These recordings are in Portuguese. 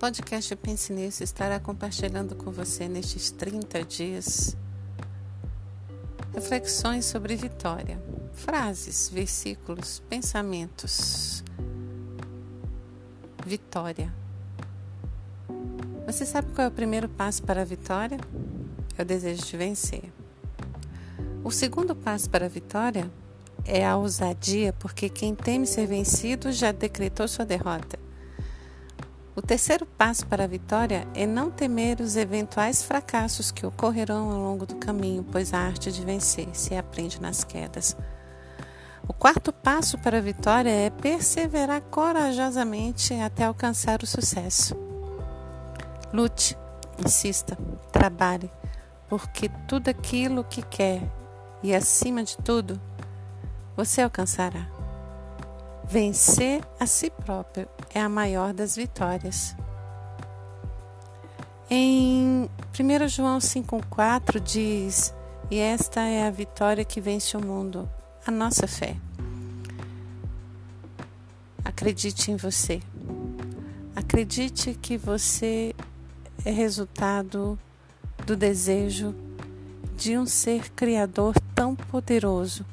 podcast Pense Nisso estará compartilhando com você nestes 30 dias reflexões sobre vitória, frases, versículos, pensamentos. Vitória. Você sabe qual é o primeiro passo para a vitória? É o desejo de vencer. O segundo passo para a vitória é a ousadia, porque quem teme ser vencido já decretou sua derrota. O terceiro passo para a vitória é não temer os eventuais fracassos que ocorrerão ao longo do caminho, pois a arte de vencer se aprende nas quedas. O quarto passo para a vitória é perseverar corajosamente até alcançar o sucesso. Lute, insista, trabalhe, porque tudo aquilo que quer e acima de tudo, você alcançará. Vencer a si próprio é a maior das vitórias. Em 1 João 5,4 diz: E esta é a vitória que vence o mundo, a nossa fé. Acredite em você. Acredite que você é resultado do desejo de um ser criador tão poderoso,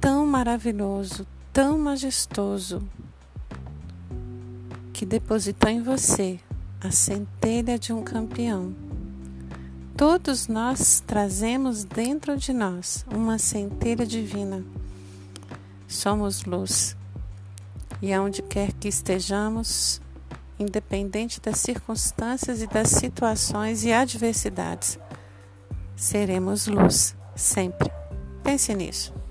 tão maravilhoso, tão majestoso que depositou em você a centelha de um campeão. Todos nós trazemos dentro de nós uma centelha divina. Somos luz. E aonde quer que estejamos, independente das circunstâncias e das situações e adversidades, seremos luz sempre. Pense nisso.